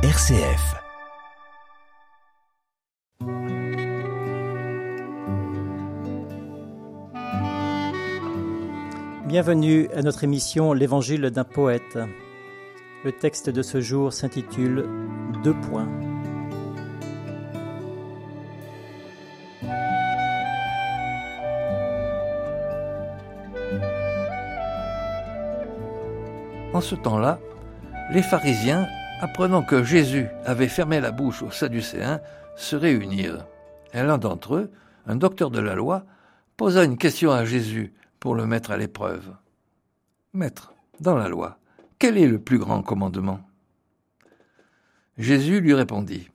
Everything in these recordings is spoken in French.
RCF. Bienvenue à notre émission L'Évangile d'un poète. Le texte de ce jour s'intitule Deux points. En ce temps-là, les pharisiens, apprenant que Jésus avait fermé la bouche aux Sadducéens, se réunirent. Et l'un d'entre eux, un docteur de la loi, posa une question à Jésus pour le mettre à l'épreuve. Maître, dans la loi, quel est le plus grand commandement? Jésus lui répondit,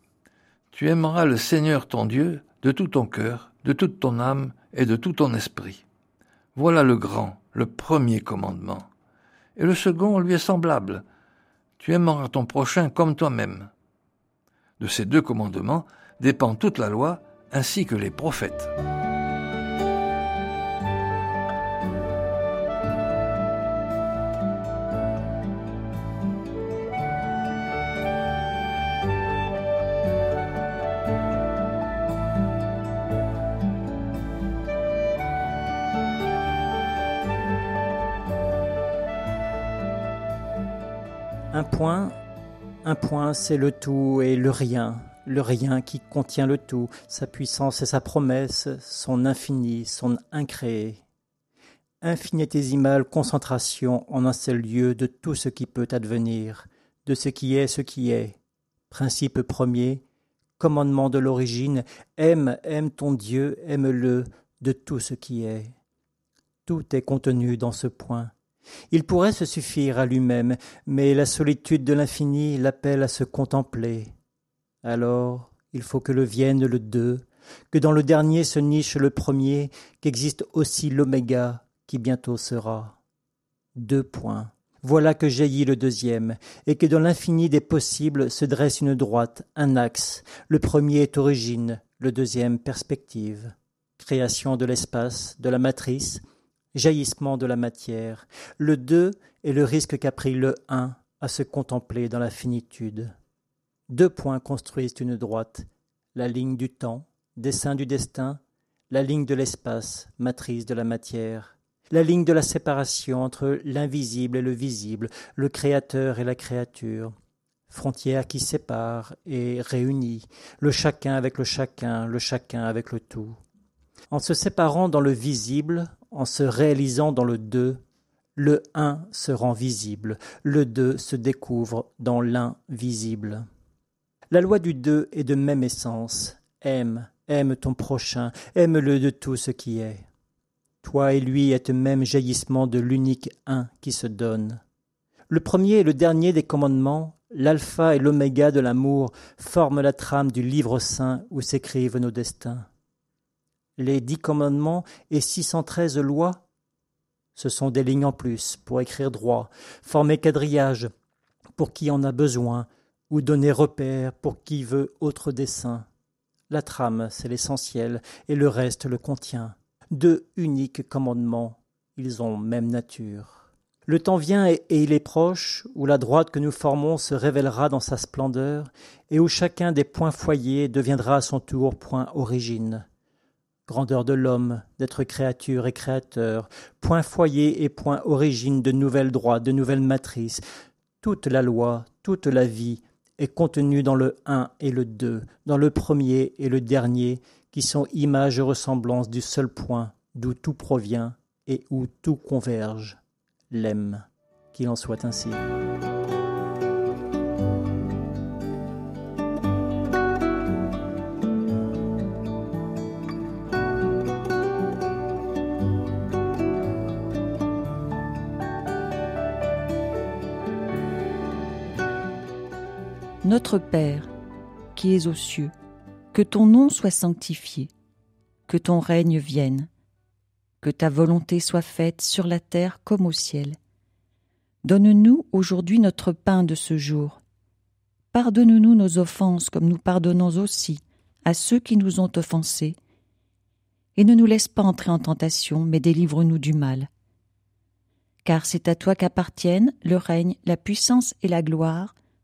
Tu aimeras le Seigneur ton Dieu de tout ton cœur, de toute ton âme et de tout ton esprit. Voilà le grand, le premier commandement et le second lui est semblable. Tu aimeras ton prochain comme toi-même. De ces deux commandements dépend toute la loi ainsi que les prophètes. Un point, un point, c'est le tout et le rien, le rien qui contient le tout, sa puissance et sa promesse, son infini, son incréé. Infinitésimale concentration en un seul lieu de tout ce qui peut advenir, de ce qui est ce qui est. Principe premier, commandement de l'origine, aime, aime ton Dieu, aime-le de tout ce qui est. Tout est contenu dans ce point. Il pourrait se suffire à lui-même, mais la solitude de l'infini l'appelle à se contempler. Alors, il faut que le vienne le deux, que dans le dernier se niche le premier, qu'existe aussi l'oméga qui bientôt sera. Deux points. Voilà que jaillit le deuxième, et que dans l'infini des possibles se dresse une droite, un axe. Le premier est origine, le deuxième perspective. Création de l'espace, de la matrice, jaillissement de la matière. Le deux est le risque qu'a pris le un à se contempler dans la finitude. Deux points construisent une droite, la ligne du temps, dessin du destin, la ligne de l'espace, matrice de la matière, la ligne de la séparation entre l'invisible et le visible, le créateur et la créature, frontière qui sépare et réunit, le chacun avec le chacun, le chacun avec le tout. En se séparant dans le visible, en se réalisant dans le deux, le un se rend visible, le deux se découvre dans l'invisible. La loi du deux est de même essence. Aime, aime ton prochain, aime-le de tout ce qui est. Toi et lui êtes même jaillissement de l'unique un qui se donne. Le premier et le dernier des commandements, l'alpha et l'oméga de l'amour, forment la trame du livre saint où s'écrivent nos destins les dix commandements et 613 lois Ce sont des lignes en plus pour écrire droit, former quadrillage pour qui en a besoin, ou donner repère pour qui veut autre dessin. La trame, c'est l'essentiel, et le reste le contient. Deux uniques commandements, ils ont même nature. Le temps vient et, il est proche, où la droite que nous formons se révélera dans sa splendeur, et où chacun des points foyers deviendra à son tour point origine grandeur de l'homme, d'être créature et créateur, point foyer et point origine de nouvelles droits, de nouvelles matrices. Toute la loi, toute la vie est contenue dans le un et le deux, dans le premier et le dernier, qui sont images et ressemblances du seul point d'où tout provient et où tout converge. L'aime, qu'il en soit ainsi. Notre Père, qui es aux cieux, que ton nom soit sanctifié, que ton règne vienne, que ta volonté soit faite sur la terre comme au ciel. Donne-nous aujourd'hui notre pain de ce jour. Pardonne-nous nos offenses comme nous pardonnons aussi à ceux qui nous ont offensés. Et ne nous laisse pas entrer en tentation, mais délivre-nous du mal. Car c'est à toi qu'appartiennent le règne, la puissance et la gloire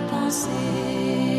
à.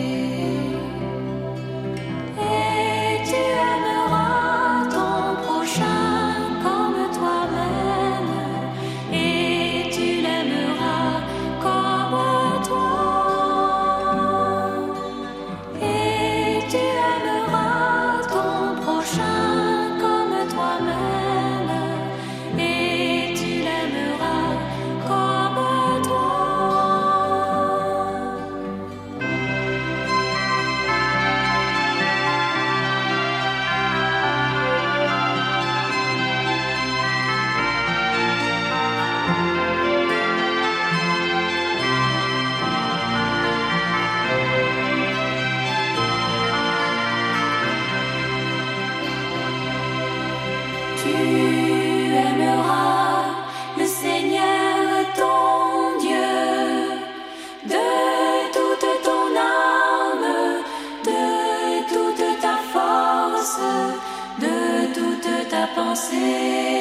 De